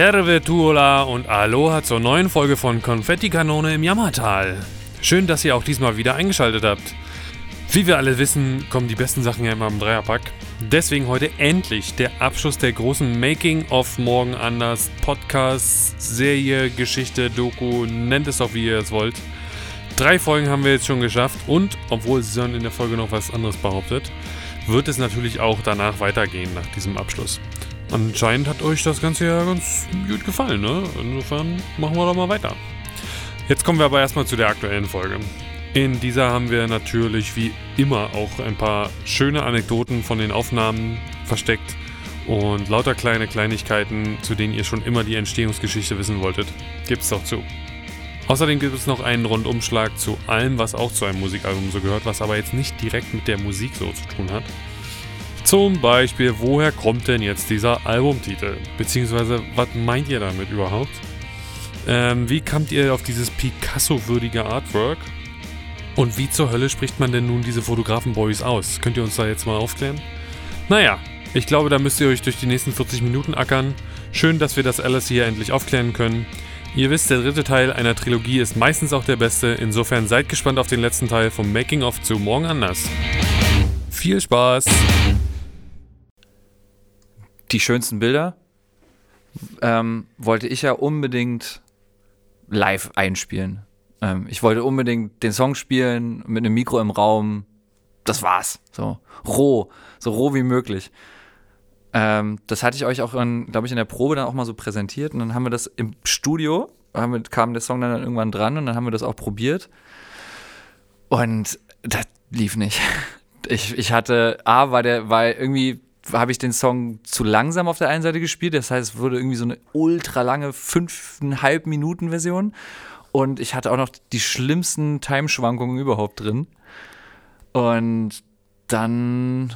Terve Tuola und Aloha zur neuen Folge von Konfettikanone im Jammertal. Schön, dass ihr auch diesmal wieder eingeschaltet habt. Wie wir alle wissen, kommen die besten Sachen ja immer im Dreierpack. Deswegen heute endlich der Abschluss der großen Making of Morgen anders Podcast, Serie, Geschichte, Doku, nennt es doch wie ihr es wollt. Drei Folgen haben wir jetzt schon geschafft und, obwohl Sion in der Folge noch was anderes behauptet, wird es natürlich auch danach weitergehen nach diesem Abschluss. Anscheinend hat euch das Ganze ja ganz gut gefallen, ne? Insofern machen wir doch mal weiter. Jetzt kommen wir aber erstmal zu der aktuellen Folge. In dieser haben wir natürlich wie immer auch ein paar schöne Anekdoten von den Aufnahmen versteckt und lauter kleine Kleinigkeiten, zu denen ihr schon immer die Entstehungsgeschichte wissen wolltet. Gibt's doch zu. Außerdem gibt es noch einen Rundumschlag zu allem, was auch zu einem Musikalbum so gehört, was aber jetzt nicht direkt mit der Musik so zu tun hat. Zum Beispiel, woher kommt denn jetzt dieser Albumtitel? Beziehungsweise, was meint ihr damit überhaupt? Ähm, wie kamt ihr auf dieses Picasso-würdige Artwork? Und wie zur Hölle spricht man denn nun diese Fotografen-Boys aus? Könnt ihr uns da jetzt mal aufklären? Naja, ich glaube, da müsst ihr euch durch die nächsten 40 Minuten ackern. Schön, dass wir das alles hier endlich aufklären können. Ihr wisst, der dritte Teil einer Trilogie ist meistens auch der beste. Insofern seid gespannt auf den letzten Teil vom Making-of zu Morgen anders. Viel Spaß! Die schönsten Bilder ähm, wollte ich ja unbedingt live einspielen. Ähm, ich wollte unbedingt den Song spielen mit einem Mikro im Raum. Das war's. So roh, so roh wie möglich. Ähm, das hatte ich euch auch, glaube ich, in der Probe dann auch mal so präsentiert. Und dann haben wir das im Studio, wir, kam der Song dann irgendwann dran und dann haben wir das auch probiert. Und das lief nicht. Ich, ich hatte, A, war der, war irgendwie habe ich den Song zu langsam auf der einen Seite gespielt. Das heißt, es wurde irgendwie so eine ultra lange fünfeinhalb Minuten Version. Und ich hatte auch noch die schlimmsten Timeschwankungen überhaupt drin. Und dann,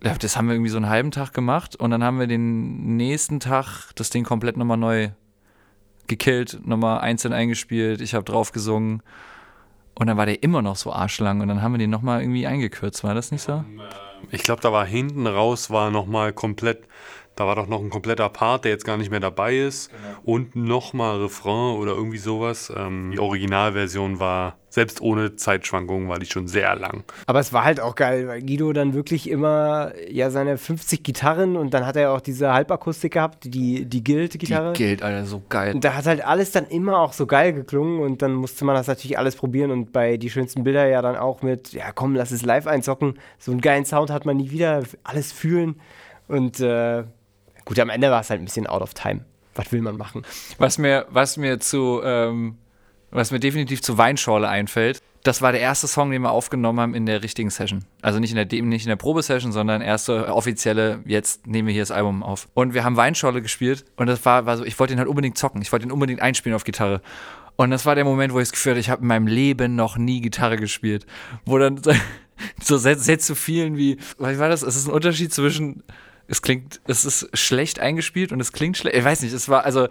das haben wir irgendwie so einen halben Tag gemacht. Und dann haben wir den nächsten Tag das Ding komplett nochmal neu gekillt, nochmal einzeln eingespielt. Ich habe drauf gesungen. Und dann war der immer noch so arschlang. Und dann haben wir den nochmal irgendwie eingekürzt. War das nicht so? Ich glaube, da war hinten raus, war nochmal komplett, da war doch noch ein kompletter Part, der jetzt gar nicht mehr dabei ist. Genau. Und nochmal Refrain oder irgendwie sowas. Ähm, die Originalversion war, selbst ohne Zeitschwankungen, war die schon sehr lang. Aber es war halt auch geil, weil Guido dann wirklich immer ja seine 50 Gitarren und dann hat er auch diese Halbakustik gehabt, die, die Guild-Gitarre. Die Guild, Alter, so geil. Und da hat halt alles dann immer auch so geil geklungen und dann musste man das natürlich alles probieren und bei die schönsten Bilder ja dann auch mit, ja komm, lass es live einzocken. So einen geilen Sound hat man nie wieder, alles fühlen und äh, Gut, am Ende war es halt ein bisschen out of time. Was will man machen? Was mir, was mir zu, ähm, was mir definitiv zu Weinschorle einfällt, das war der erste Song, den wir aufgenommen haben in der richtigen Session. Also nicht in der, nicht in der Probesession, sondern erste offizielle, jetzt nehmen wir hier das Album auf. Und wir haben Weinschorle gespielt und das war, war so, ich wollte ihn halt unbedingt zocken. Ich wollte ihn unbedingt einspielen auf Gitarre. Und das war der Moment, wo ich es gefühlt habe, ich habe in meinem Leben noch nie Gitarre gespielt. Wo dann so Sätze zu vielen wie, was war das? Es ist ein Unterschied zwischen es klingt, es ist schlecht eingespielt und es klingt schlecht. Ich weiß nicht, es war, also,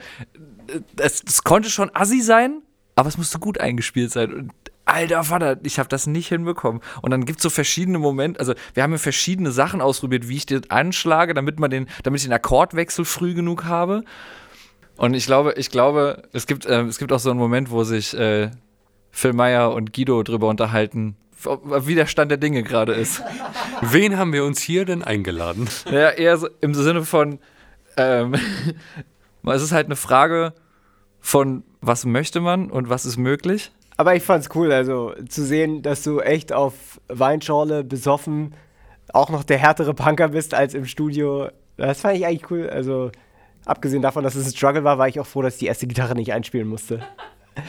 es, es konnte schon assi sein, aber es musste gut eingespielt sein. Und alter Vater, ich habe das nicht hinbekommen. Und dann gibt es so verschiedene Momente, also wir haben ja verschiedene Sachen ausprobiert, wie ich den anschlage, damit man den, damit ich den Akkordwechsel früh genug habe. Und ich glaube, ich glaube, es gibt, äh, es gibt auch so einen Moment, wo sich äh, Phil Meyer und Guido drüber unterhalten, wie der Stand der Dinge gerade ist. Wen haben wir uns hier denn eingeladen? Ja, eher so im Sinne von, ähm, es ist halt eine Frage von, was möchte man und was ist möglich. Aber ich fand's cool, also zu sehen, dass du echt auf Weinschorle besoffen auch noch der härtere Punker bist als im Studio. Das fand ich eigentlich cool. Also, abgesehen davon, dass es ein Struggle war, war ich auch froh, dass ich die erste Gitarre nicht einspielen musste.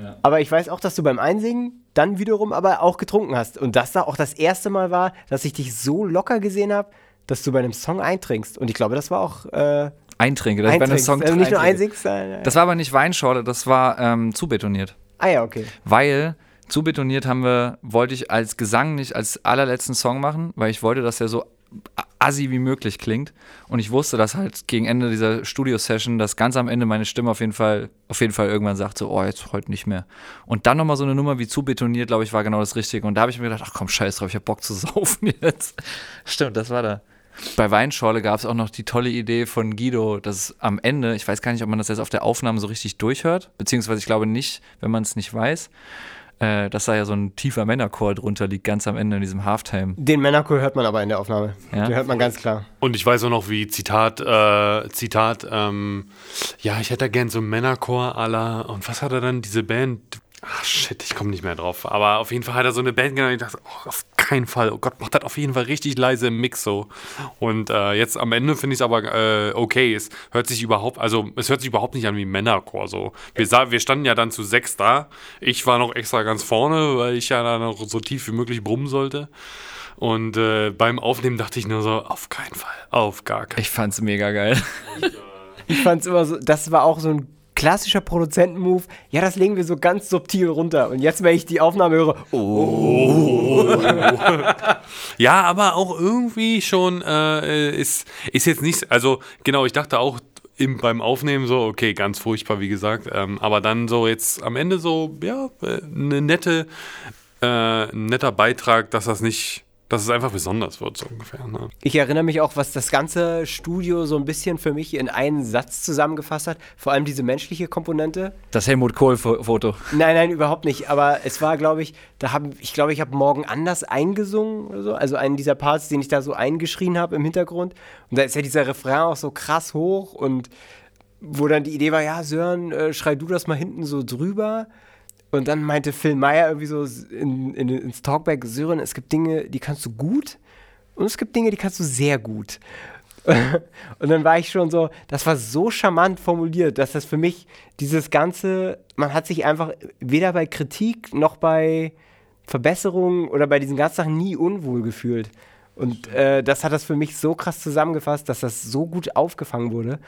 Ja. Aber ich weiß auch, dass du beim Einsingen dann wiederum aber auch getrunken hast. Und das da auch das erste Mal war, dass ich dich so locker gesehen habe, dass du bei einem Song eintrinkst. Und ich glaube, das war auch. Äh, Eintrinke, bei einem Song also nicht nur einsingst. Äh, das war aber nicht Weinschorle, das war ähm, zubetoniert. Ah ja, okay. Weil zubetoniert haben wir, wollte ich als Gesang nicht als allerletzten Song machen, weil ich wollte, dass er so assi wie möglich klingt. Und ich wusste, dass halt gegen Ende dieser Studio-Session, dass ganz am Ende meine Stimme auf jeden Fall, auf jeden Fall irgendwann sagt, so, oh, jetzt heute nicht mehr. Und dann nochmal so eine Nummer wie zu betoniert, glaube ich, war genau das Richtige. Und da habe ich mir gedacht, ach komm, scheiß drauf, ich habe Bock zu saufen jetzt. Stimmt, das war da. bei Weinschorle gab es auch noch die tolle Idee von Guido, dass am Ende, ich weiß gar nicht, ob man das jetzt auf der Aufnahme so richtig durchhört, beziehungsweise ich glaube nicht, wenn man es nicht weiß, äh, dass da ja so ein tiefer Männerchor drunter liegt, ganz am Ende in diesem Halftime. Den Männerchor hört man aber in der Aufnahme. Ja? Den hört man ganz klar. Und ich weiß auch noch, wie Zitat, äh, Zitat, ähm, ja, ich hätte gern so einen Männerchor aller, und was hat er dann, diese Band? Ach shit, ich komme nicht mehr drauf. Aber auf jeden Fall hat er so eine Band genannt. Ich dachte, oh, auf keinen Fall. Oh Gott, macht das auf jeden Fall richtig leise im Mix so. Und äh, jetzt am Ende finde ich es aber äh, okay. Es hört sich überhaupt, also es hört sich überhaupt nicht an wie Männerchor so. Wir, sah, wir standen ja dann zu sechs da. Ich war noch extra ganz vorne, weil ich ja dann noch so tief wie möglich brummen sollte. Und äh, beim Aufnehmen dachte ich nur so, auf keinen Fall, auf gar keinen Fall. Ich fand's mega geil. Ich fand es immer so, das war auch so ein klassischer Produzentenmove. Ja, das legen wir so ganz subtil runter. Und jetzt, wenn ich die Aufnahme höre, oh, Ja, aber auch irgendwie schon äh, ist, ist jetzt nicht, also genau, ich dachte auch im, beim Aufnehmen so, okay, ganz furchtbar, wie gesagt, ähm, aber dann so jetzt am Ende so, ja, äh, eine nette, äh, ein netter Beitrag, dass das nicht, dass es einfach besonders wird, so ungefähr. Ne? Ich erinnere mich auch, was das ganze Studio so ein bisschen für mich in einen Satz zusammengefasst hat. Vor allem diese menschliche Komponente. Das Helmut Kohl-Foto. Nein, nein, überhaupt nicht. Aber es war, glaube ich, da haben, ich glaube, ich habe morgen anders eingesungen oder so. Also einen dieser Parts, den ich da so eingeschrien habe im Hintergrund. Und da ist ja dieser Refrain auch so krass hoch und wo dann die Idee war, ja, Sören, äh, schrei du das mal hinten so drüber. Und dann meinte Phil Meyer irgendwie so in, in, ins Talkback, Sören, es gibt Dinge, die kannst du gut und es gibt Dinge, die kannst du sehr gut. Und dann war ich schon so, das war so charmant formuliert, dass das für mich dieses Ganze, man hat sich einfach weder bei Kritik noch bei Verbesserungen oder bei diesen ganzen Sachen nie unwohl gefühlt. Und äh, das hat das für mich so krass zusammengefasst, dass das so gut aufgefangen wurde.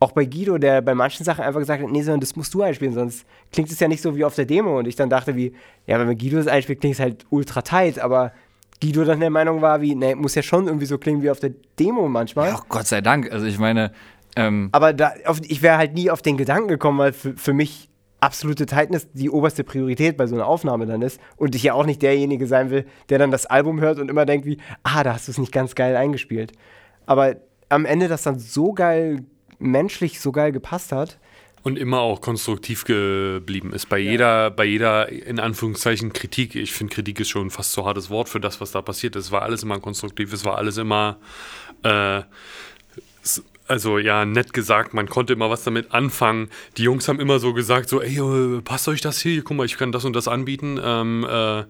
Auch bei Guido, der bei manchen Sachen einfach gesagt hat, nee, sondern das musst du einspielen, sonst klingt es ja nicht so wie auf der Demo. Und ich dann dachte wie, ja, wenn Guido das einspielt, klingt es halt ultra tight, aber Guido dann der Meinung war wie, nee, muss ja schon irgendwie so klingen wie auf der Demo manchmal. Ja, Gott sei Dank. Also ich meine, ähm, Aber da, auf, ich wäre halt nie auf den Gedanken gekommen, weil für, für mich absolute Tightness die oberste Priorität bei so einer Aufnahme dann ist. Und ich ja auch nicht derjenige sein will, der dann das Album hört und immer denkt wie, ah, da hast du es nicht ganz geil eingespielt. Aber am Ende das dann so geil, menschlich so geil gepasst hat. Und immer auch konstruktiv geblieben ist. Bei jeder, bei jeder, in Anführungszeichen, Kritik. Ich finde, Kritik ist schon fast so hartes Wort für das, was da passiert ist. Es war alles immer konstruktiv, es war alles immer, äh, also ja, nett gesagt, man konnte immer was damit anfangen. Die Jungs haben immer so gesagt, so, ey, äh, passt euch das hier? Guck mal, ich kann das und das anbieten. Ähm, äh,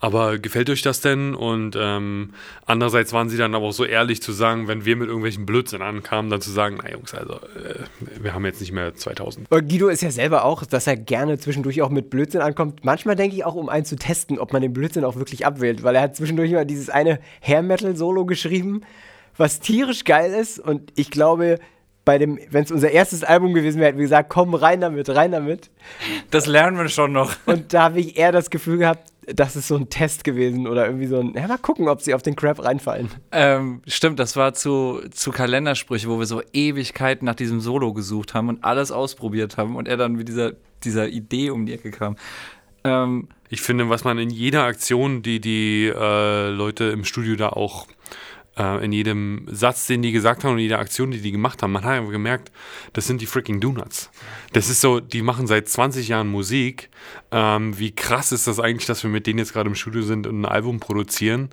aber gefällt euch das denn? Und ähm, andererseits waren sie dann aber auch so ehrlich zu sagen, wenn wir mit irgendwelchen Blödsinn ankamen, dann zu sagen, na Jungs, also äh, wir haben jetzt nicht mehr 2000. Und Guido ist ja selber auch, dass er gerne zwischendurch auch mit Blödsinn ankommt. Manchmal denke ich auch, um einen zu testen, ob man den Blödsinn auch wirklich abwählt, weil er hat zwischendurch mal dieses eine Hair-Metal-Solo geschrieben, was tierisch geil ist. Und ich glaube, bei dem, wenn es unser erstes Album gewesen wäre, hätten wir gesagt, komm rein damit, rein damit. das lernen wir schon noch. Und da habe ich eher das Gefühl gehabt, das ist so ein Test gewesen oder irgendwie so ein, ja, mal gucken, ob sie auf den Crap reinfallen. Ähm, stimmt, das war zu, zu Kalendersprüche, wo wir so Ewigkeiten nach diesem Solo gesucht haben und alles ausprobiert haben und er dann mit dieser, dieser Idee um die Ecke kam. Ähm, Ich finde, was man in jeder Aktion, die die äh, Leute im Studio da auch äh, in jedem Satz, den die gesagt haben und jeder Aktion, die die gemacht haben, man hat einfach gemerkt, das sind die freaking Donuts. Das ist so, die machen seit 20 Jahren Musik. Ähm, wie krass ist das eigentlich, dass wir mit denen jetzt gerade im Studio sind und ein Album produzieren?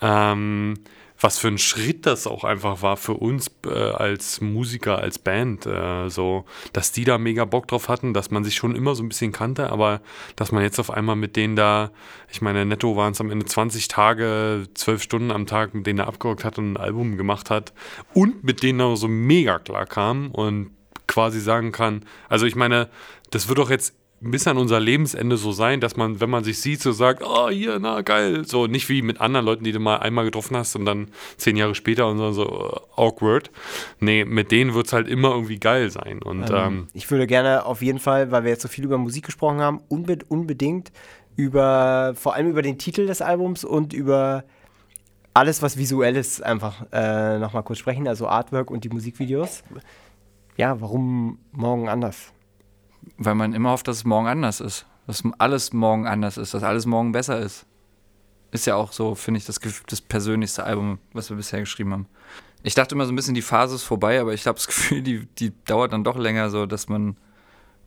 Ähm, was für ein Schritt das auch einfach war für uns äh, als Musiker, als Band, äh, so, dass die da mega Bock drauf hatten, dass man sich schon immer so ein bisschen kannte, aber dass man jetzt auf einmal mit denen da, ich meine, netto waren es am Ende 20 Tage, 12 Stunden am Tag, mit denen er abgerockt hat und ein Album gemacht hat und mit denen er so mega klar kam und quasi sagen kann, also ich meine, das wird doch jetzt bis an unser Lebensende so sein, dass man, wenn man sich sieht, so sagt, oh, hier, na, geil. So, nicht wie mit anderen Leuten, die du mal einmal getroffen hast und dann zehn Jahre später und so, so äh, awkward. Nee, mit denen wird es halt immer irgendwie geil sein. Und ähm, Ich würde gerne auf jeden Fall, weil wir jetzt so viel über Musik gesprochen haben, unbe unbedingt über, vor allem über den Titel des Albums und über alles, was visuell ist, einfach äh, nochmal kurz sprechen, also Artwork und die Musikvideos. Ja, warum morgen anders? Weil man immer hofft, dass es morgen anders ist. Dass alles morgen anders ist, dass alles morgen besser ist. Ist ja auch so, finde ich, das, das persönlichste Album, was wir bisher geschrieben haben. Ich dachte immer so ein bisschen, die Phase ist vorbei, aber ich habe das Gefühl, die, die dauert dann doch länger, so dass man,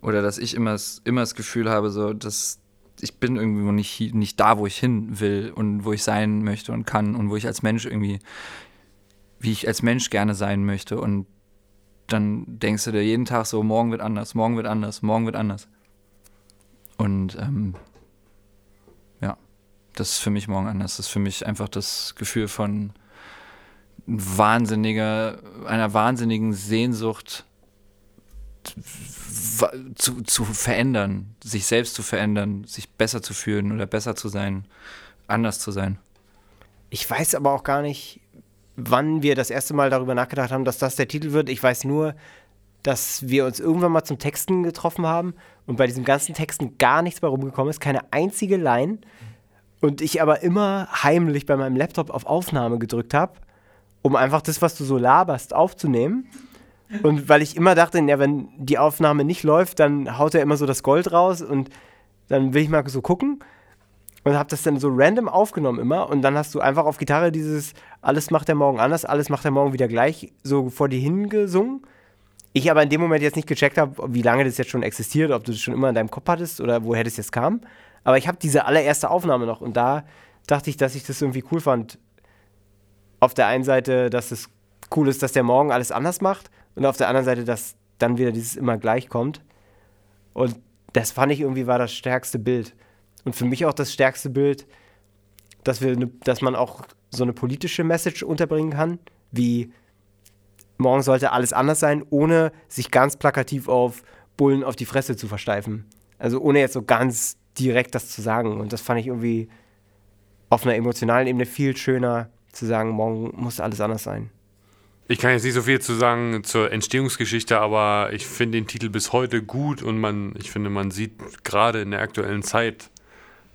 oder dass ich immer, immer das Gefühl habe, so, dass ich bin irgendwie nicht, nicht da, wo ich hin will und wo ich sein möchte und kann und wo ich als Mensch irgendwie, wie ich als Mensch gerne sein möchte. Und dann denkst du dir jeden Tag so, morgen wird anders, morgen wird anders, morgen wird anders. Und ähm, ja, das ist für mich morgen anders. Das ist für mich einfach das Gefühl von wahnsinniger, einer wahnsinnigen Sehnsucht zu, zu verändern, sich selbst zu verändern, sich besser zu fühlen oder besser zu sein, anders zu sein. Ich weiß aber auch gar nicht, wann wir das erste Mal darüber nachgedacht haben, dass das der Titel wird. Ich weiß nur, dass wir uns irgendwann mal zum Texten getroffen haben und bei diesen ganzen Texten gar nichts mehr rumgekommen ist, keine einzige Line. Und ich aber immer heimlich bei meinem Laptop auf Aufnahme gedrückt habe, um einfach das, was du so laberst, aufzunehmen. Und weil ich immer dachte, ja, wenn die Aufnahme nicht läuft, dann haut er immer so das Gold raus und dann will ich mal so gucken und habe das dann so random aufgenommen immer und dann hast du einfach auf Gitarre dieses alles macht er morgen anders, alles macht er morgen wieder gleich so vor dir hingesungen. Ich aber in dem Moment jetzt nicht gecheckt habe, wie lange das jetzt schon existiert, ob du das schon immer in deinem Kopf hattest oder woher das jetzt kam. Aber ich habe diese allererste Aufnahme noch und da dachte ich, dass ich das irgendwie cool fand. Auf der einen Seite, dass es cool ist, dass der morgen alles anders macht und auf der anderen Seite, dass dann wieder dieses immer gleich kommt. Und das fand ich irgendwie war das stärkste Bild. Und für mich auch das stärkste Bild, dass, wir, ne, dass man auch so eine politische Message unterbringen kann, wie morgen sollte alles anders sein, ohne sich ganz plakativ auf Bullen auf die Fresse zu versteifen. Also ohne jetzt so ganz direkt das zu sagen. Und das fand ich irgendwie auf einer emotionalen Ebene viel schöner zu sagen, morgen muss alles anders sein. Ich kann jetzt nicht so viel zu sagen zur Entstehungsgeschichte, aber ich finde den Titel bis heute gut und man, ich finde, man sieht gerade in der aktuellen Zeit,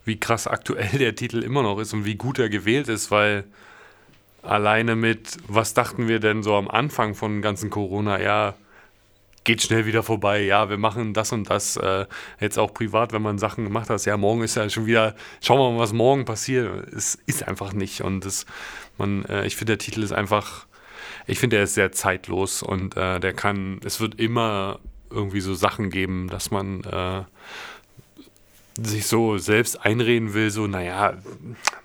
wie krass aktuell der Titel immer noch ist und wie gut er gewählt ist, weil alleine mit, was dachten wir denn so am Anfang von ganzen Corona, ja, geht schnell wieder vorbei, ja, wir machen das und das, äh, jetzt auch privat, wenn man Sachen gemacht hat, ja, morgen ist ja schon wieder, schauen wir mal, was morgen passiert. Es ist einfach nicht und das, man, äh, ich finde, der Titel ist einfach ich finde, er ist sehr zeitlos und äh, der kann, es wird immer irgendwie so Sachen geben, dass man äh, sich so selbst einreden will, so, naja,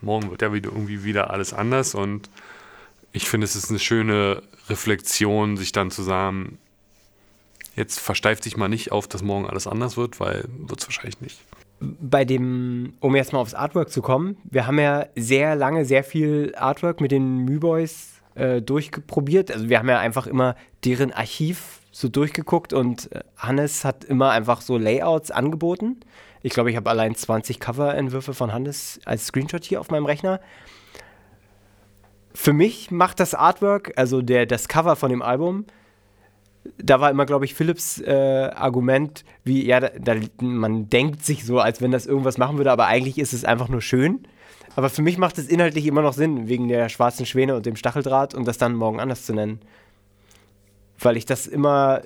morgen wird ja wieder irgendwie wieder alles anders und ich finde, es ist eine schöne Reflexion, sich dann zu sagen, jetzt versteift sich mal nicht auf, dass morgen alles anders wird, weil wird es wahrscheinlich nicht. Bei dem, um jetzt mal aufs Artwork zu kommen, wir haben ja sehr lange sehr viel Artwork mit den Müboys äh, durchprobiert. Also wir haben ja einfach immer deren Archiv so durchgeguckt und äh, Hannes hat immer einfach so Layouts angeboten. Ich glaube, ich habe allein 20 Coverentwürfe von Hannes als Screenshot hier auf meinem Rechner. Für mich macht das Artwork, also der, das Cover von dem Album, da war immer, glaube ich, Philips äh, Argument, wie, ja, da, da, man denkt sich so, als wenn das irgendwas machen würde, aber eigentlich ist es einfach nur schön. Aber für mich macht es inhaltlich immer noch Sinn, wegen der schwarzen Schwäne und dem Stacheldraht und das dann morgen anders zu nennen. Weil ich das immer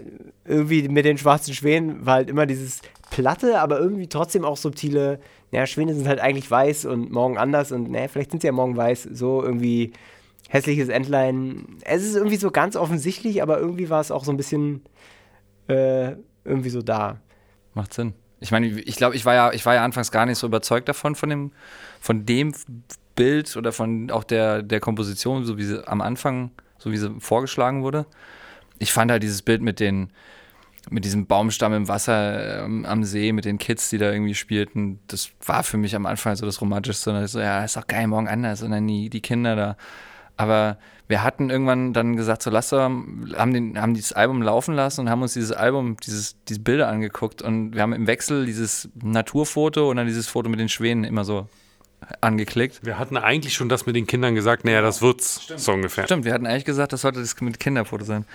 irgendwie mit den schwarzen Schwänen war halt immer dieses platte, aber irgendwie trotzdem auch subtile. Naja, Schwäne sind halt eigentlich weiß und morgen anders und naja, vielleicht sind sie ja morgen weiß. So irgendwie hässliches Entlein. Es ist irgendwie so ganz offensichtlich, aber irgendwie war es auch so ein bisschen äh, irgendwie so da. Macht Sinn. Ich meine, ich glaube, ich war ja, ich war ja anfangs gar nicht so überzeugt davon, von dem, von dem Bild oder von auch der, der Komposition, so wie sie am Anfang, so wie sie vorgeschlagen wurde. Ich fand halt dieses Bild mit den, mit diesem Baumstamm im Wasser ähm, am See, mit den Kids, die da irgendwie spielten, das war für mich am Anfang so das Romantischste. Und so, ja, ist doch geil, morgen anders. Und dann die, die Kinder da. Aber wir hatten irgendwann dann gesagt, so lass doch, haben, den, haben dieses Album laufen lassen und haben uns dieses Album, dieses, diese Bilder angeguckt und wir haben im Wechsel dieses Naturfoto und dann dieses Foto mit den Schwänen immer so angeklickt. Wir hatten eigentlich schon das mit den Kindern gesagt, naja, das wird's Stimmt. so ungefähr. Stimmt, wir hatten eigentlich gesagt, das sollte das mit Kinderfoto sein.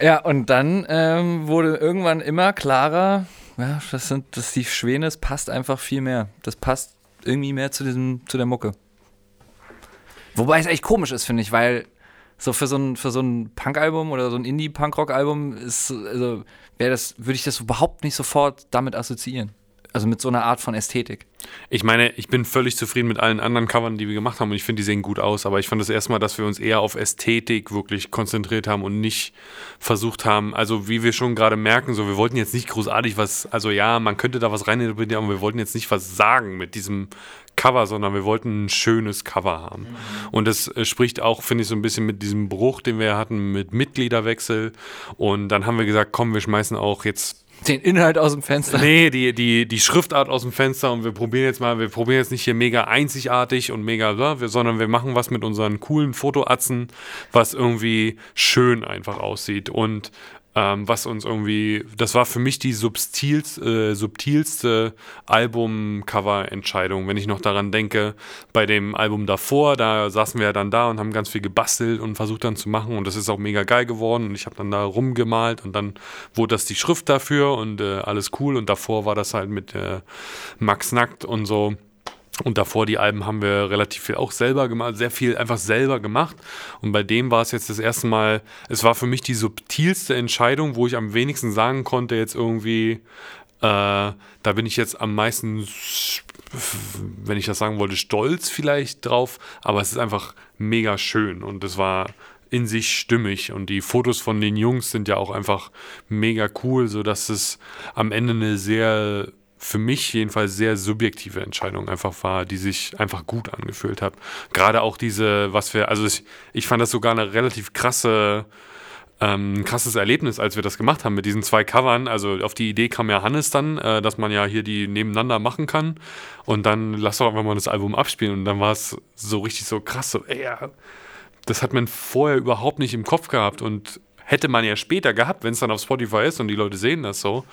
Ja, und dann ähm, wurde irgendwann immer klarer, ja, das sind, das die Schwäne, das passt einfach viel mehr. Das passt irgendwie mehr zu diesem, zu der Mucke. Wobei es echt komisch ist, finde ich, weil so für so ein, für so ein Punk-Album oder so ein Indie-Punk-Rock-Album ist, also wäre das, würde ich das überhaupt nicht sofort damit assoziieren. Also mit so einer Art von Ästhetik. Ich meine, ich bin völlig zufrieden mit allen anderen Covern, die wir gemacht haben und ich finde, die sehen gut aus, aber ich fand das erstmal, dass wir uns eher auf Ästhetik wirklich konzentriert haben und nicht versucht haben, also wie wir schon gerade merken, so wir wollten jetzt nicht großartig was, also ja, man könnte da was reininterpretieren, aber wir wollten jetzt nicht was sagen mit diesem Cover, sondern wir wollten ein schönes Cover haben. Mhm. Und das äh, spricht auch, finde ich, so ein bisschen mit diesem Bruch, den wir hatten mit Mitgliederwechsel. Und dann haben wir gesagt, komm, wir schmeißen auch jetzt den Inhalt aus dem Fenster. Nee, die, die, die Schriftart aus dem Fenster und wir probieren jetzt mal, wir probieren jetzt nicht hier mega einzigartig und mega, sondern wir machen was mit unseren coolen Fotoatzen, was irgendwie schön einfach aussieht. Und ähm, was uns irgendwie, das war für mich die subtilste, äh, subtilste Album-Cover-Entscheidung, wenn ich noch daran denke, bei dem Album davor, da saßen wir ja dann da und haben ganz viel gebastelt und versucht dann zu machen und das ist auch mega geil geworden und ich habe dann da rumgemalt und dann wurde das die Schrift dafür und äh, alles cool und davor war das halt mit äh, Max Nackt und so und davor die Alben haben wir relativ viel auch selber gemacht, sehr viel einfach selber gemacht. Und bei dem war es jetzt das erste Mal, es war für mich die subtilste Entscheidung, wo ich am wenigsten sagen konnte, jetzt irgendwie, äh, da bin ich jetzt am meisten, wenn ich das sagen wollte, stolz vielleicht drauf. Aber es ist einfach mega schön und es war in sich stimmig und die Fotos von den Jungs sind ja auch einfach mega cool, sodass es am Ende eine sehr für mich jedenfalls sehr subjektive Entscheidung einfach war, die sich einfach gut angefühlt hat. Gerade auch diese, was wir, also ich, ich fand das sogar eine relativ krasse, ähm, krasses Erlebnis, als wir das gemacht haben mit diesen zwei Covern. Also auf die Idee kam ja Hannes dann, äh, dass man ja hier die nebeneinander machen kann. Und dann lass doch einfach mal das Album abspielen. Und dann war es so richtig so krass, so, ey, das hat man vorher überhaupt nicht im Kopf gehabt. Und hätte man ja später gehabt, wenn es dann auf Spotify ist und die Leute sehen das so,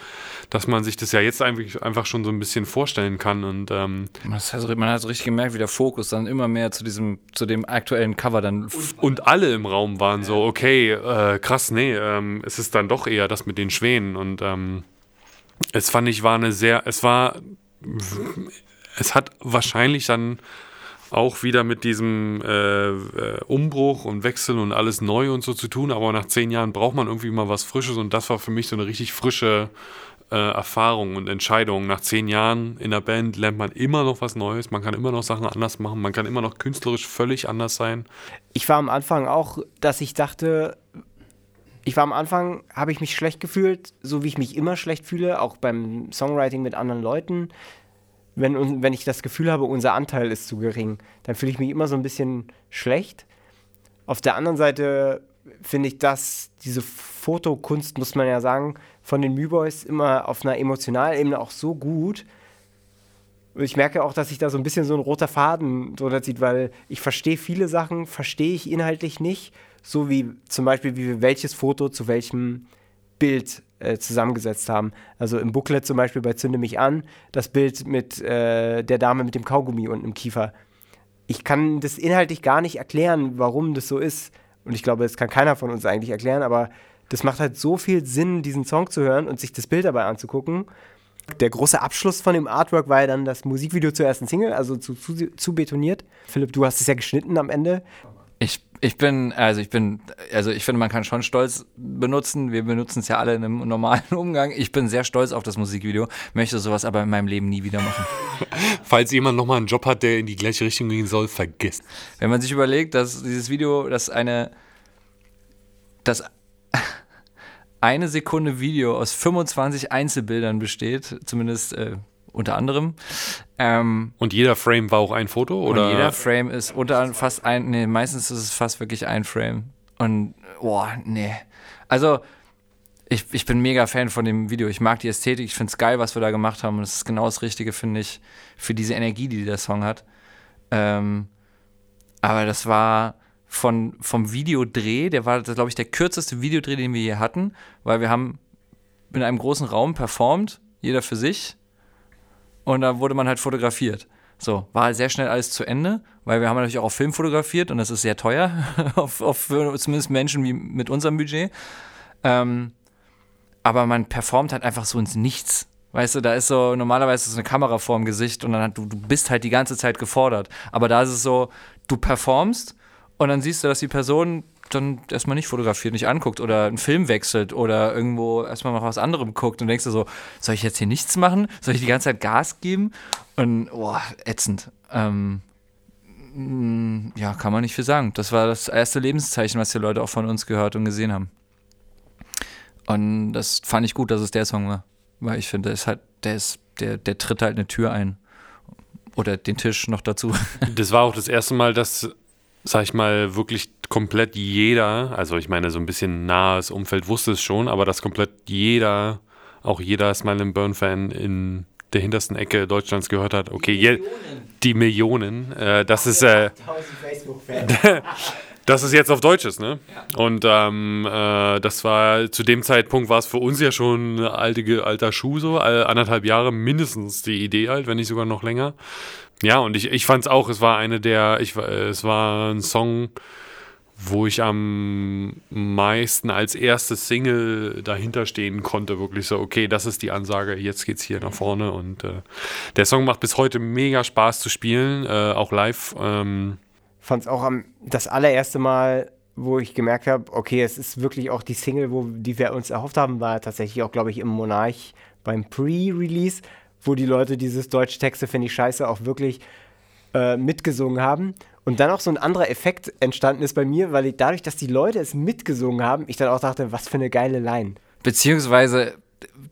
dass man sich das ja jetzt einfach, schon so ein bisschen vorstellen kann. Und ähm man, hat, man hat richtig gemerkt, wie der Fokus dann immer mehr zu diesem, zu dem aktuellen Cover dann. Und, und alle im Raum waren so, okay, äh, krass, nee, ähm, es ist dann doch eher das mit den Schwänen. Und ähm, es fand ich war eine sehr, es war, es hat wahrscheinlich dann auch wieder mit diesem äh, äh, Umbruch und Wechsel und alles neu und so zu tun, aber nach zehn Jahren braucht man irgendwie mal was Frisches. Und das war für mich so eine richtig frische äh, Erfahrung und Entscheidung. Nach zehn Jahren in der Band lernt man immer noch was Neues, man kann immer noch Sachen anders machen, man kann immer noch künstlerisch völlig anders sein. Ich war am Anfang auch, dass ich dachte, ich war am Anfang, habe ich mich schlecht gefühlt, so wie ich mich immer schlecht fühle, auch beim Songwriting mit anderen Leuten wenn, wenn ich das Gefühl habe, unser Anteil ist zu gering, dann fühle ich mich immer so ein bisschen schlecht. Auf der anderen Seite finde ich, dass diese Fotokunst, muss man ja sagen, von den Müboys immer auf einer emotionalen Ebene auch so gut. Ich merke auch, dass sich da so ein bisschen so ein roter Faden drunter zieht, weil ich verstehe viele Sachen, verstehe ich inhaltlich nicht. So wie zum Beispiel, wie wir welches Foto zu welchem Bild äh, zusammengesetzt haben. Also im Booklet zum Beispiel bei Zünde mich an, das Bild mit äh, der Dame mit dem Kaugummi und im Kiefer. Ich kann das inhaltlich gar nicht erklären, warum das so ist. Und ich glaube, das kann keiner von uns eigentlich erklären, aber das macht halt so viel Sinn, diesen Song zu hören und sich das Bild dabei anzugucken. Der große Abschluss von dem Artwork war ja dann das Musikvideo zur ersten Single, also zu, zu, zu betoniert. Philipp, du hast es ja geschnitten am Ende. Ich, ich bin, also ich bin, also ich finde, man kann schon Stolz benutzen. Wir benutzen es ja alle in einem normalen Umgang. Ich bin sehr stolz auf das Musikvideo, möchte sowas aber in meinem Leben nie wieder machen. Falls jemand nochmal einen Job hat, der in die gleiche Richtung gehen soll, vergisst. Wenn man sich überlegt, dass dieses Video, das eine, das eine Sekunde Video aus 25 Einzelbildern besteht, zumindest äh, unter anderem. Ähm, und jeder Frame war auch ein Foto? Oder? Und jeder Frame ist unter fast ein, nee, meistens ist es fast wirklich ein Frame. Und, boah, nee. Also, ich, ich bin mega Fan von dem Video. Ich mag die Ästhetik, ich finde es geil, was wir da gemacht haben. Und es ist genau das Richtige, finde ich, für diese Energie, die der Song hat. Ähm, aber das war von, vom Videodreh, der war, glaube ich, der kürzeste Videodreh, den wir hier hatten, weil wir haben in einem großen Raum performt, jeder für sich und da wurde man halt fotografiert. So, war sehr schnell alles zu Ende, weil wir haben natürlich auch auf Film fotografiert und das ist sehr teuer, auf, auf zumindest Menschen wie mit unserem Budget. Ähm, aber man performt halt einfach so ins Nichts. Weißt du, da ist so, normalerweise ist eine Kamera vorm Gesicht und dann du, du bist halt die ganze Zeit gefordert. Aber da ist es so, du performst und dann siehst du, dass die Person dann erstmal nicht fotografiert, nicht anguckt oder einen Film wechselt oder irgendwo erstmal nach was anderem guckt und denkst du so, soll ich jetzt hier nichts machen? Soll ich die ganze Zeit Gas geben? Und, boah, ätzend. Ähm, mm, ja, kann man nicht viel sagen. Das war das erste Lebenszeichen, was die Leute auch von uns gehört und gesehen haben. Und das fand ich gut, dass es der Song war. Weil ich finde, der ist halt, der ist, der, der tritt halt eine Tür ein. Oder den Tisch noch dazu. Das war auch das erste Mal, dass, sag ich mal, wirklich komplett jeder, also ich meine, so ein bisschen nahes Umfeld wusste es schon, aber dass komplett jeder, auch jeder Smile Burn-Fan in der hintersten Ecke Deutschlands gehört hat, okay, die Millionen, die Millionen äh, das ist äh, dass es jetzt auf Deutsch ist, ne? Ja. Und ähm, äh, das war zu dem Zeitpunkt war es für uns ja schon alte, alter Schuh so, anderthalb Jahre mindestens die Idee halt, wenn nicht sogar noch länger. Ja, und ich, ich fand es auch, es war eine der, ich, es war ein Song, wo ich am meisten als erste Single dahinter stehen konnte, wirklich so, okay, das ist die Ansage, jetzt geht's hier nach vorne und äh, der Song macht bis heute mega Spaß zu spielen, äh, auch live. Ähm, fand es auch am, das allererste Mal, wo ich gemerkt habe, okay, es ist wirklich auch die Single, wo, die wir uns erhofft haben, war tatsächlich auch, glaube ich, im Monarch beim Pre-Release, wo die Leute dieses deutsche Texte finde ich scheiße auch wirklich äh, mitgesungen haben. Und dann auch so ein anderer Effekt entstanden ist bei mir, weil ich dadurch, dass die Leute es mitgesungen haben, ich dann auch dachte, was für eine geile Line. Beziehungsweise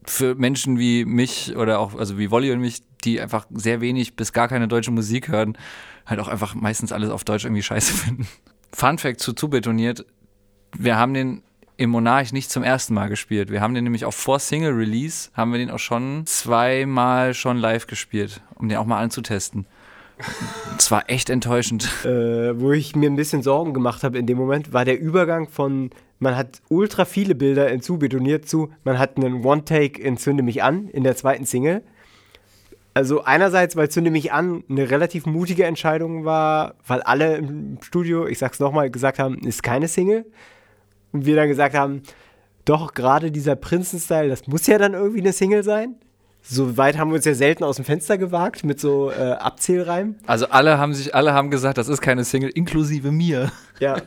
für Menschen wie mich oder auch, also wie Wolli und mich, die einfach sehr wenig bis gar keine deutsche Musik hören, halt auch einfach meistens alles auf Deutsch irgendwie scheiße finden. Fun Fact zu Zubetoniert, wir haben den im Monarch nicht zum ersten Mal gespielt. Wir haben den nämlich auch vor Single Release, haben wir den auch schon zweimal schon live gespielt, um den auch mal anzutesten. Es war echt enttäuschend. Äh, wo ich mir ein bisschen Sorgen gemacht habe in dem Moment, war der Übergang von, man hat ultra viele Bilder in Zubetoniert zu, man hat einen One-Take in Zünde mich an in der zweiten Single. Also einerseits, weil Zünde mich an eine relativ mutige Entscheidung war, weil alle im Studio, ich sag's nochmal, gesagt haben, ist keine Single. Und wir dann gesagt haben, doch, gerade dieser Prinzen-Style, das muss ja dann irgendwie eine Single sein. So weit haben wir uns ja selten aus dem Fenster gewagt mit so äh, Abzählreimen. Also alle haben sich, alle haben gesagt, das ist keine Single, inklusive mir. Ja.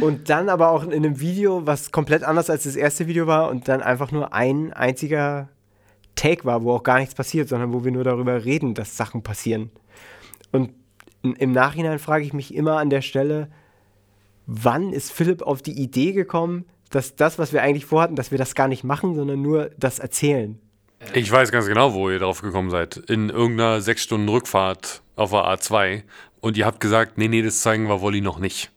Und dann aber auch in einem Video, was komplett anders als das erste Video war und dann einfach nur ein einziger Take war, wo auch gar nichts passiert, sondern wo wir nur darüber reden, dass Sachen passieren. Und im Nachhinein frage ich mich immer an der Stelle, wann ist Philipp auf die Idee gekommen, dass das, was wir eigentlich vorhatten, dass wir das gar nicht machen, sondern nur das erzählen? Ich weiß ganz genau, wo ihr drauf gekommen seid. In irgendeiner sechs Stunden Rückfahrt auf der A2. Und ihr habt gesagt, nee, nee, das zeigen wir Wolli noch nicht.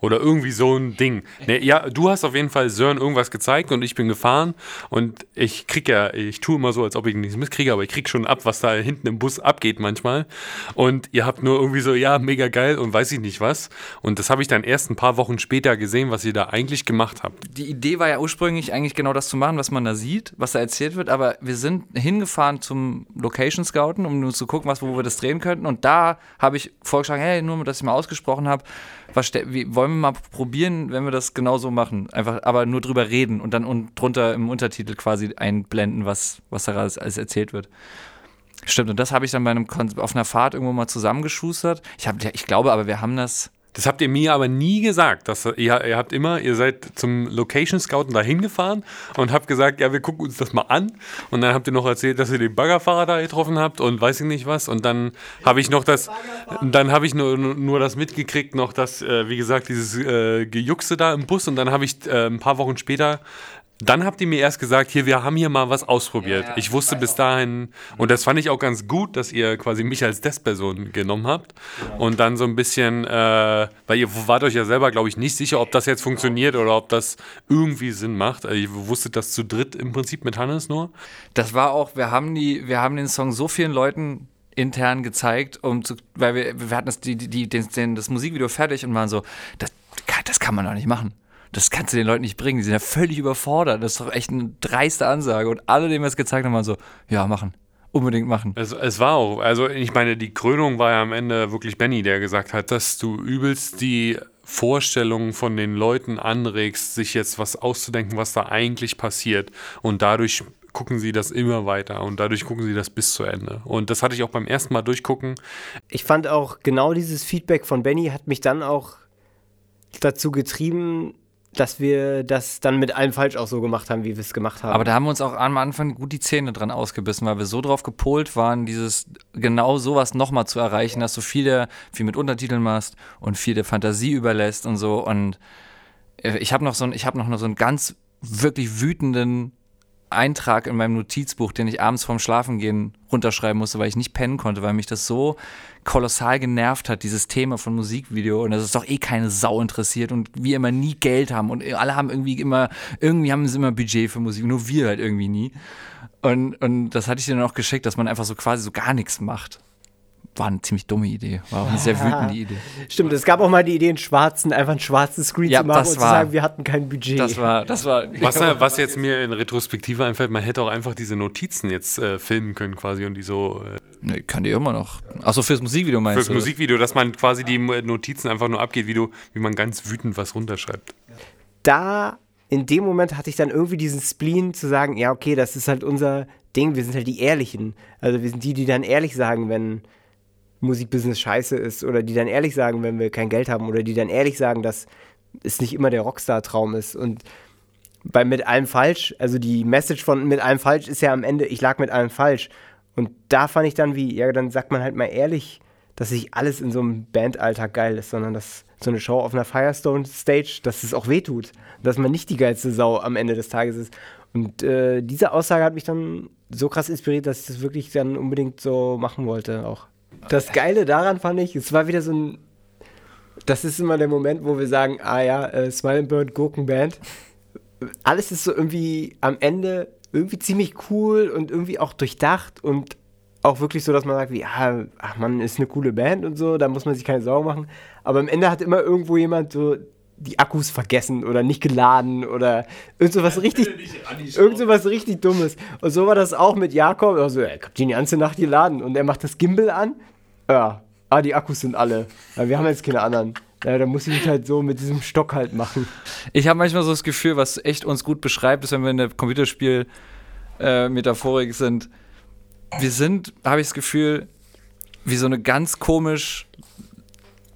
Oder irgendwie so ein Ding. Nee, ja, du hast auf jeden Fall Sören irgendwas gezeigt und ich bin gefahren und ich krieg ja, ich tue immer so, als ob ich nichts mitkriege, aber ich krieg schon ab, was da hinten im Bus abgeht manchmal. Und ihr habt nur irgendwie so, ja, mega geil und weiß ich nicht was. Und das habe ich dann erst ein paar Wochen später gesehen, was ihr da eigentlich gemacht habt. Die Idee war ja ursprünglich eigentlich genau das zu machen, was man da sieht, was da erzählt wird, aber wir sind hingefahren zum Location Scouten, um nur zu gucken, was, wo wir das drehen könnten. Und da habe ich vorgeschlagen, hey, nur, dass ich mal ausgesprochen habe, was, wie, wollen wir mal probieren, wenn wir das genauso machen? Einfach, aber nur drüber reden und dann und drunter im Untertitel quasi einblenden, was, was da alles, alles erzählt wird. Stimmt, und das habe ich dann bei einem auf einer Fahrt irgendwo mal zusammengeschustert. Ich, hab, ich glaube aber, wir haben das das habt ihr mir aber nie gesagt. Dass, ihr, ihr habt immer, ihr seid zum Location Scouten da hingefahren und habt gesagt, ja, wir gucken uns das mal an. Und dann habt ihr noch erzählt, dass ihr den Baggerfahrer da getroffen habt und weiß ich nicht was. Und dann habe ich noch das, dann habe ich nur, nur das mitgekriegt, noch das, äh, wie gesagt, dieses äh, Gejuckse da im Bus. Und dann habe ich äh, ein paar Wochen später dann habt ihr mir erst gesagt, hier, wir haben hier mal was ausprobiert. Ja, ja, ich wusste bis dahin, und das fand ich auch ganz gut, dass ihr quasi mich als Testperson genommen habt. Genau. Und dann so ein bisschen, äh, weil ihr wart euch ja selber, glaube ich, nicht sicher, ob das jetzt funktioniert oder ob das irgendwie Sinn macht. Also ihr wusstet das zu dritt im Prinzip mit Hannes nur. Das war auch, wir haben, die, wir haben den Song so vielen Leuten intern gezeigt, um zu, weil wir, wir hatten das, die, die, den, das Musikvideo fertig und waren so, das, das kann man doch nicht machen das kannst du den Leuten nicht bringen. Die sind ja völlig überfordert. Das ist doch echt eine dreiste Ansage. Und alle, denen wir es gezeigt haben, waren so, ja, machen. Unbedingt machen. Es, es war auch, also ich meine, die Krönung war ja am Ende wirklich Benny, der gesagt hat, dass du übelst die Vorstellungen von den Leuten anregst, sich jetzt was auszudenken, was da eigentlich passiert. Und dadurch gucken sie das immer weiter und dadurch gucken sie das bis zu Ende. Und das hatte ich auch beim ersten Mal durchgucken. Ich fand auch genau dieses Feedback von Benny hat mich dann auch dazu getrieben, dass wir das dann mit allem falsch auch so gemacht haben, wie wir es gemacht haben. Aber da haben wir uns auch am Anfang gut die Zähne dran ausgebissen, weil wir so drauf gepolt waren, dieses genau sowas nochmal zu erreichen, dass du viel, viel mit Untertiteln machst und viel der Fantasie überlässt und so. Und ich habe noch so ein, ich habe noch so einen ganz wirklich wütenden Eintrag in meinem Notizbuch, den ich abends vorm Schlafengehen runterschreiben musste, weil ich nicht pennen konnte, weil mich das so kolossal genervt hat, dieses Thema von Musikvideo und das ist doch eh keine Sau interessiert und wir immer nie Geld haben und alle haben irgendwie immer, irgendwie haben sie immer Budget für Musik, nur wir halt irgendwie nie. Und, und das hatte ich dir dann auch geschickt, dass man einfach so quasi so gar nichts macht war eine ziemlich dumme Idee. War auch eine sehr wütende Idee. Stimmt, es gab auch mal die Idee, einen schwarzen, einfach einen schwarzen Screen Ja, zu machen und zu war- sagen, wir hatten kein Budget. Das war, das war. Was, was jetzt mir in Retrospektive einfällt, man hätte auch einfach diese Notizen jetzt äh, filmen können quasi und die so äh, Nee, kann die immer noch. Achso, fürs Musikvideo meinst fürs du? Musikvideo, dass man quasi die Notizen einfach nur abgeht, wie du, wie man ganz wütend was runterschreibt. da in dem Moment hatte ich dann irgendwie diesen Spleen zu sagen, ja, okay, das ist halt unser Ding, wir sind halt die Ehrlichen. Also wir sind die, die dann ehrlich sagen, wenn Musikbusiness scheiße ist oder die dann ehrlich sagen, wenn wir kein Geld haben oder die dann ehrlich sagen, dass es nicht immer der Rockstar-Traum ist. Und bei Mit allem falsch, also die Message von Mit allem falsch ist ja am Ende, ich lag mit allem falsch. Und da fand ich dann wie, ja, dann sagt man halt mal ehrlich, dass nicht alles in so einem Bandalltag geil ist, sondern dass so eine Show auf einer Firestone-Stage, dass es auch wehtut. Dass man nicht die geilste Sau am Ende des Tages ist. Und äh, diese Aussage hat mich dann so krass inspiriert, dass ich das wirklich dann unbedingt so machen wollte auch. Das Geile daran fand ich, es war wieder so ein. Das ist immer der Moment, wo wir sagen, ah ja, äh, Smile and Bird Gurkenband. Alles ist so irgendwie am Ende irgendwie ziemlich cool und irgendwie auch durchdacht und auch wirklich so, dass man sagt, wie, ah, ach man, ist eine coole Band und so, da muss man sich keine Sorgen machen. Aber am Ende hat immer irgendwo jemand so die Akkus vergessen oder nicht geladen oder irgend so was richtig, irgend so was richtig Dummes. Und so war das auch mit Jakob. Also, ich hab die die ganze Nacht geladen und er macht das Gimbal an. Ja, ah, die Akkus sind alle. Ja, wir haben jetzt keine anderen. Ja, da muss ich halt so mit diesem Stock halt machen. Ich habe manchmal so das Gefühl, was echt uns gut beschreibt, ist, wenn wir in der Computerspiel-Metaphorik sind. Wir sind, habe ich das Gefühl, wie so eine ganz komisch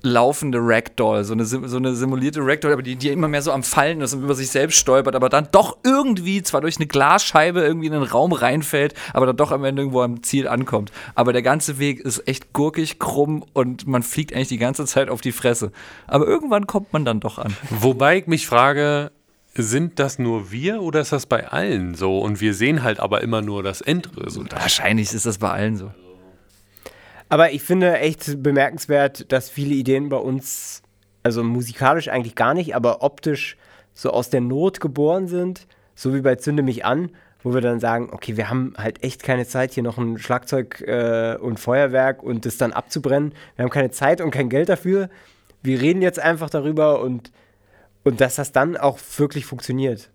laufende Ragdoll, so eine, so eine simulierte Ragdoll, aber die, die immer mehr so am Fallen ist und über sich selbst stolpert, aber dann doch irgendwie, zwar durch eine Glasscheibe irgendwie in den Raum reinfällt, aber dann doch am Ende irgendwo am Ziel ankommt. Aber der ganze Weg ist echt gurkig, krumm und man fliegt eigentlich die ganze Zeit auf die Fresse. Aber irgendwann kommt man dann doch an. Wobei ich mich frage, sind das nur wir oder ist das bei allen so? Und wir sehen halt aber immer nur das Endresultat. Wahrscheinlich ist das bei allen so. Aber ich finde echt bemerkenswert, dass viele Ideen bei uns, also musikalisch eigentlich gar nicht, aber optisch so aus der Not geboren sind, so wie bei Zünde mich an, wo wir dann sagen, okay, wir haben halt echt keine Zeit, hier noch ein Schlagzeug äh, und Feuerwerk und das dann abzubrennen. Wir haben keine Zeit und kein Geld dafür. Wir reden jetzt einfach darüber und, und dass das dann auch wirklich funktioniert.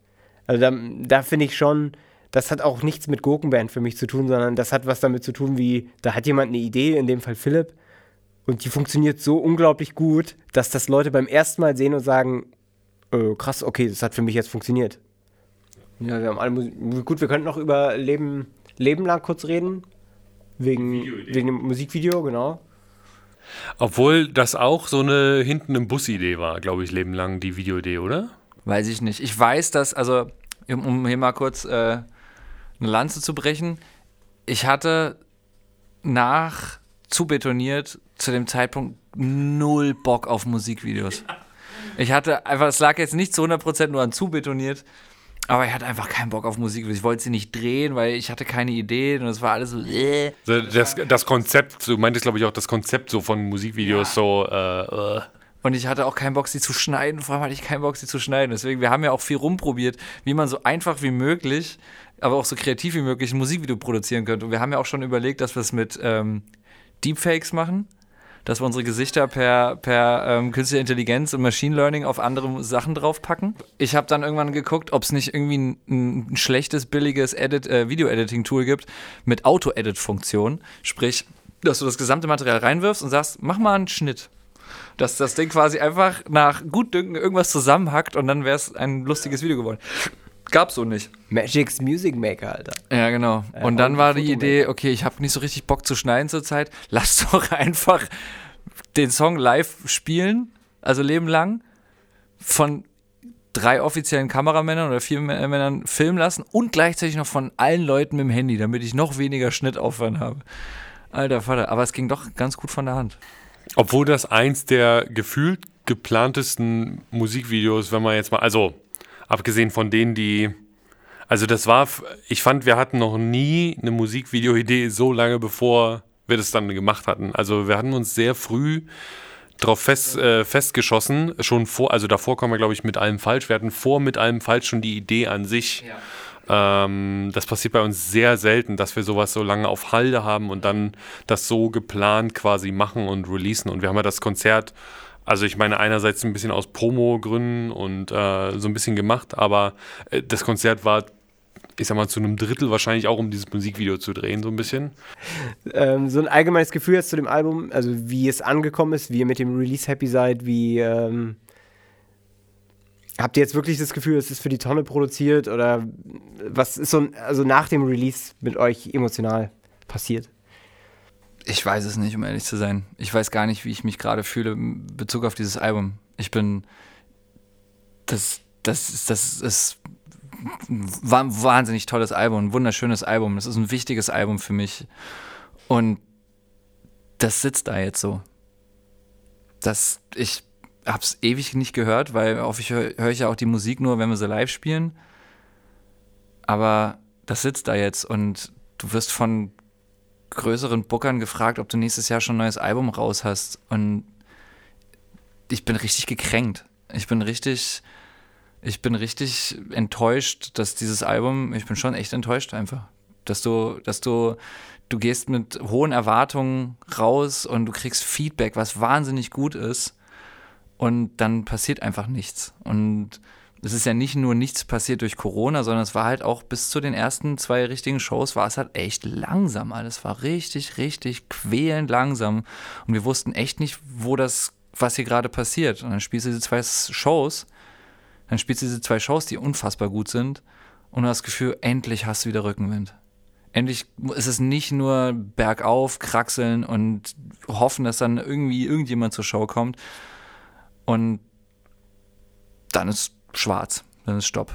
Also da, da finde ich schon, das hat auch nichts mit Gurkenband für mich zu tun, sondern das hat was damit zu tun, wie da hat jemand eine Idee, in dem Fall Philipp, und die funktioniert so unglaublich gut, dass das Leute beim ersten Mal sehen und sagen, äh, krass, okay, das hat für mich jetzt funktioniert. Ja, wir haben alle Musik. Gut, wir könnten noch über Leben, Leben lang kurz reden. Wegen, wegen dem Musikvideo, genau. Obwohl das auch so eine hinten im Bus-Idee war, glaube ich, Leben lang die Videoidee, oder? Weiß ich nicht. Ich weiß, dass, also, um, hier mal kurz äh, eine Lanze zu brechen, ich hatte nach zubetoniert zu dem Zeitpunkt null Bock auf Musikvideos. Ich hatte einfach, es lag jetzt nicht zu 100% nur an zubetoniert, aber ich hatte einfach keinen Bock auf Musikvideos. Ich wollte sie nicht drehen, weil ich hatte keine Ideen und es war alles so. Äh. Das, das Konzept, du meintest, glaube ich, auch das Konzept so von Musikvideos so, äh, äh. Und ich hatte auch keinen Bock, sie zu schneiden. Vor allem hatte ich keinen Bock, sie zu schneiden. Deswegen, wir haben ja auch viel rumprobiert, wie man so einfach wie möglich, aber auch so kreativ wie möglich ein Musikvideo produzieren könnte. Und wir haben ja auch schon überlegt, dass wir es mit ähm, Deepfakes machen. Dass wir unsere Gesichter per, per ähm, künstliche Intelligenz und Machine Learning auf andere Sachen draufpacken. Ich habe dann irgendwann geguckt, ob es nicht irgendwie ein, ein schlechtes, billiges Edit, äh, Video-Editing-Tool gibt mit Auto-Edit-Funktion. Sprich, dass du das gesamte Material reinwirfst und sagst, mach mal einen Schnitt dass das Ding quasi einfach nach Gutdünken irgendwas zusammenhackt und dann wäre es ein lustiges Video geworden. Gab's so nicht. Magic's Music Maker, Alter. Ja, genau. und und dann war die. Idee, okay, ich habe nicht so richtig Bock zu schneiden zurzeit. Lass doch einfach den Song live spielen, also Leben lang. von drei offiziellen Kameramännern oder vier Männern filmen lassen und gleichzeitig noch von allen Leuten mit dem Handy, damit ich noch weniger Schnittaufwand habe. Alter Vater, aber es ging doch ganz gut von der Hand. Obwohl das eins der gefühlt geplantesten Musikvideos, wenn man jetzt mal, also abgesehen von denen, die, also das war, ich fand, wir hatten noch nie eine Musikvideo-Idee so lange bevor wir das dann gemacht hatten. Also wir hatten uns sehr früh drauf fest, äh, festgeschossen, schon vor, also davor kommen wir, glaube ich, mit allem falsch. Wir hatten vor mit allem falsch schon die Idee an sich. Ja. Ähm, das passiert bei uns sehr selten, dass wir sowas so lange auf Halde haben und dann das so geplant quasi machen und releasen. Und wir haben ja das Konzert, also ich meine einerseits ein bisschen aus Promo-Gründen und äh, so ein bisschen gemacht, aber äh, das Konzert war ich sag mal, zu einem Drittel wahrscheinlich auch, um dieses Musikvideo zu drehen, so ein bisschen. Ähm, so ein allgemeines Gefühl jetzt zu dem Album, also wie es angekommen ist, wie ihr mit dem Release happy seid, wie ähm, habt ihr jetzt wirklich das Gefühl, es ist für die Tonne produziert oder was ist so also nach dem Release mit euch emotional passiert? Ich weiß es nicht, um ehrlich zu sein. Ich weiß gar nicht, wie ich mich gerade fühle in Bezug auf dieses Album. Ich bin das das ist, das ist ein wahnsinnig tolles Album, ein wunderschönes Album. Das ist ein wichtiges Album für mich. Und das sitzt da jetzt so. Das, ich hab's ewig nicht gehört, weil oft ich höre hör ich ja auch die Musik nur, wenn wir sie live spielen. Aber das sitzt da jetzt und du wirst von größeren Bookern gefragt, ob du nächstes Jahr schon ein neues Album raus hast. Und ich bin richtig gekränkt. Ich bin richtig, ich bin richtig enttäuscht, dass dieses Album, ich bin schon echt enttäuscht einfach, dass du, dass du, du gehst mit hohen Erwartungen raus und du kriegst Feedback, was wahnsinnig gut ist und dann passiert einfach nichts. Und es ist ja nicht nur nichts passiert durch Corona, sondern es war halt auch bis zu den ersten zwei richtigen Shows war es halt echt langsam alles. war richtig, richtig quälend langsam. Und wir wussten echt nicht, wo das, was hier gerade passiert. Und dann spielst du diese zwei Shows dann spielst du diese zwei Shows, die unfassbar gut sind und du hast das Gefühl, endlich hast du wieder Rückenwind. Endlich ist es nicht nur bergauf, kraxeln und hoffen, dass dann irgendwie irgendjemand zur Show kommt. Und dann ist schwarz, dann ist Stopp.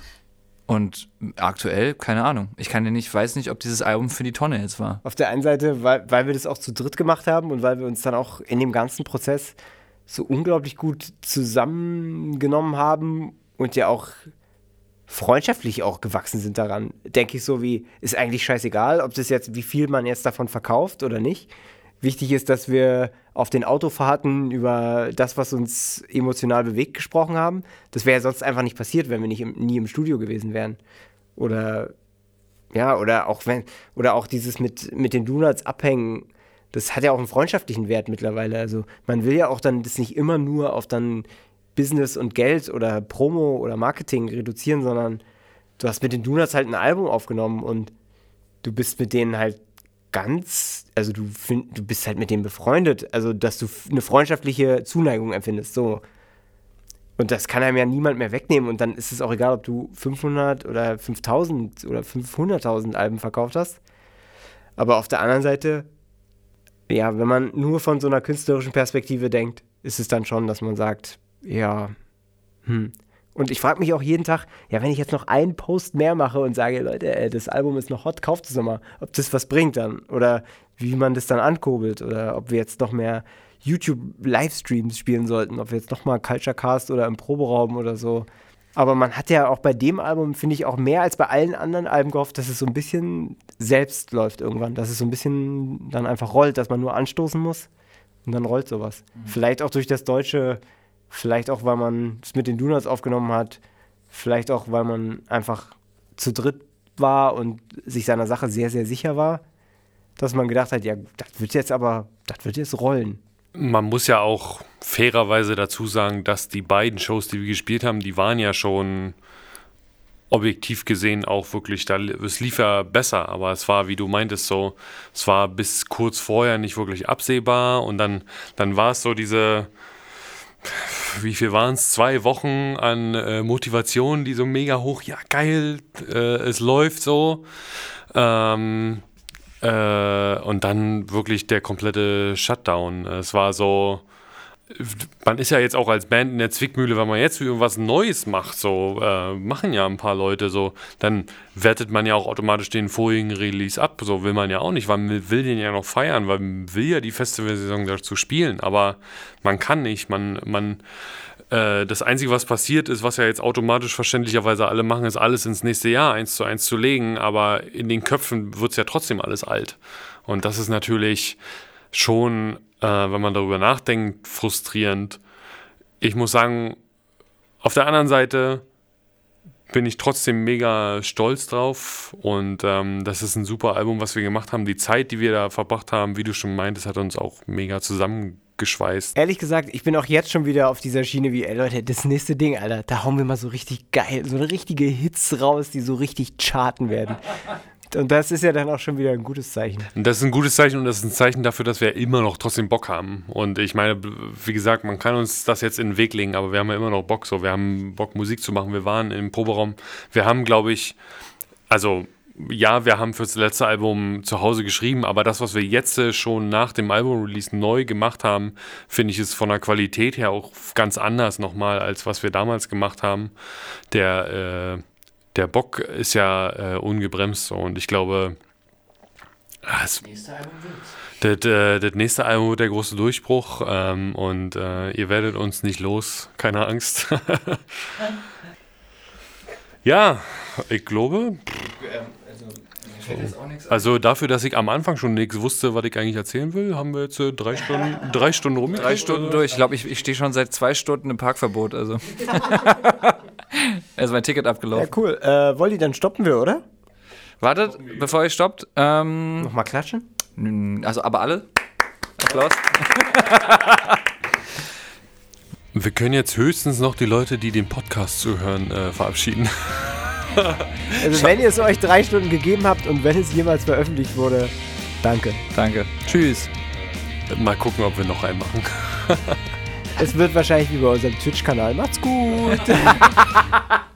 Und aktuell, keine Ahnung. Ich kann dir nicht, weiß nicht, ob dieses Album für die Tonne jetzt war. Auf der einen Seite, weil, weil wir das auch zu dritt gemacht haben und weil wir uns dann auch in dem ganzen Prozess so unglaublich gut zusammengenommen haben und ja auch freundschaftlich auch gewachsen sind daran. Denke ich so wie, ist eigentlich scheißegal, ob das jetzt, wie viel man jetzt davon verkauft oder nicht. Wichtig ist, dass wir auf den Autofahrten über das, was uns emotional bewegt, gesprochen haben. Das wäre ja sonst einfach nicht passiert, wenn wir nicht im, nie im Studio gewesen wären. Oder ja, oder auch wenn, oder auch dieses mit, mit den Donuts abhängen, das hat ja auch einen freundschaftlichen Wert mittlerweile. Also man will ja auch dann das nicht immer nur auf dann Business und Geld oder Promo oder Marketing reduzieren, sondern du hast mit den Donuts halt ein Album aufgenommen und du bist mit denen halt ganz, also du, find, du bist halt mit denen befreundet, also dass du eine freundschaftliche Zuneigung empfindest, so. Und das kann einem ja niemand mehr wegnehmen und dann ist es auch egal, ob du 500 oder 5000 oder 500.000 Alben verkauft hast. Aber auf der anderen Seite, ja, wenn man nur von so einer künstlerischen Perspektive denkt, ist es dann schon, dass man sagt, ja, hm. Und ich frage mich auch jeden Tag, ja, wenn ich jetzt noch einen Post mehr mache und sage, Leute, ey, das Album ist noch hot, kauft es nochmal, ob das was bringt dann oder wie man das dann ankurbelt oder ob wir jetzt noch mehr YouTube-Livestreams spielen sollten, ob wir jetzt nochmal Culture Cast oder im Proberaum oder so. Aber man hat ja auch bei dem Album, finde ich, auch mehr als bei allen anderen Alben gehofft, dass es so ein bisschen selbst läuft irgendwann, dass es so ein bisschen dann einfach rollt, dass man nur anstoßen muss und dann rollt sowas. Mhm. Vielleicht auch durch das deutsche Vielleicht auch, weil man es mit den Donuts aufgenommen hat. Vielleicht auch, weil man einfach zu dritt war und sich seiner Sache sehr, sehr sicher war. Dass man gedacht hat, ja, das wird jetzt aber, das wird jetzt rollen. Man muss ja auch fairerweise dazu sagen, dass die beiden Shows, die wir gespielt haben, die waren ja schon objektiv gesehen auch wirklich, da, es lief ja besser, aber es war, wie du meintest, so, es war bis kurz vorher nicht wirklich absehbar und dann, dann war es so diese, wie viel waren es? Zwei Wochen an äh, Motivation, die so mega hoch, ja geil, äh, es läuft so. Ähm, äh, und dann wirklich der komplette Shutdown. Es war so, man ist ja jetzt auch als Band in der Zwickmühle, wenn man jetzt irgendwas Neues macht, so äh, machen ja ein paar Leute so, dann wertet man ja auch automatisch den vorigen Release ab. So will man ja auch nicht, weil man will den ja noch feiern, weil man will ja die Festivalsaison dazu spielen, aber man kann nicht. Man, man, äh, das Einzige, was passiert ist, was ja jetzt automatisch verständlicherweise alle machen, ist alles ins nächste Jahr eins zu eins zu legen, aber in den Köpfen wird es ja trotzdem alles alt. Und das ist natürlich schon, äh, wenn man darüber nachdenkt, frustrierend. Ich muss sagen, auf der anderen Seite bin ich trotzdem mega stolz drauf und ähm, das ist ein super Album, was wir gemacht haben. Die Zeit, die wir da verbracht haben, wie du schon meintest, hat uns auch mega zusammengeschweißt. Ehrlich gesagt, ich bin auch jetzt schon wieder auf dieser Schiene wie, ey Leute, das nächste Ding, Alter, da hauen wir mal so richtig geil, so richtige Hits raus, die so richtig charten werden. Und das ist ja dann auch schon wieder ein gutes Zeichen. Das ist ein gutes Zeichen und das ist ein Zeichen dafür, dass wir immer noch trotzdem Bock haben. Und ich meine, wie gesagt, man kann uns das jetzt in den Weg legen, aber wir haben ja immer noch Bock. So, wir haben Bock, Musik zu machen. Wir waren im Proberaum. Wir haben, glaube ich, also ja, wir haben fürs letzte Album zu Hause geschrieben, aber das, was wir jetzt schon nach dem Album-Release neu gemacht haben, finde ich, ist von der Qualität her auch ganz anders nochmal, als was wir damals gemacht haben. Der, äh, der Bock ist ja äh, ungebremst so, und ich glaube, das nächste Album das, das, das, nächste Album wird der große Durchbruch ähm, und äh, ihr werdet uns nicht los, keine Angst. ja, ich glaube. Also dafür, dass ich am Anfang schon nichts wusste, was ich eigentlich erzählen will, haben wir jetzt äh, drei Stunden, drei Stunden rum. Drei Stunden durch. Ich glaube, ich, ich stehe schon seit zwei Stunden im Parkverbot. Also. ist mein Ticket abgelaufen. Ja, cool. Äh, Wolli, dann stoppen wir, oder? Wartet, bevor ihr stoppt. Ähm, Nochmal klatschen? Also, aber alle. Applaus. wir können jetzt höchstens noch die Leute, die den Podcast zuhören, äh, verabschieden. Also, wenn ihr es euch drei Stunden gegeben habt und wenn es jemals veröffentlicht wurde, danke. Danke. Tschüss. Mal gucken, ob wir noch einen machen. Es wird wahrscheinlich wie bei unserem Twitch-Kanal. Macht's gut.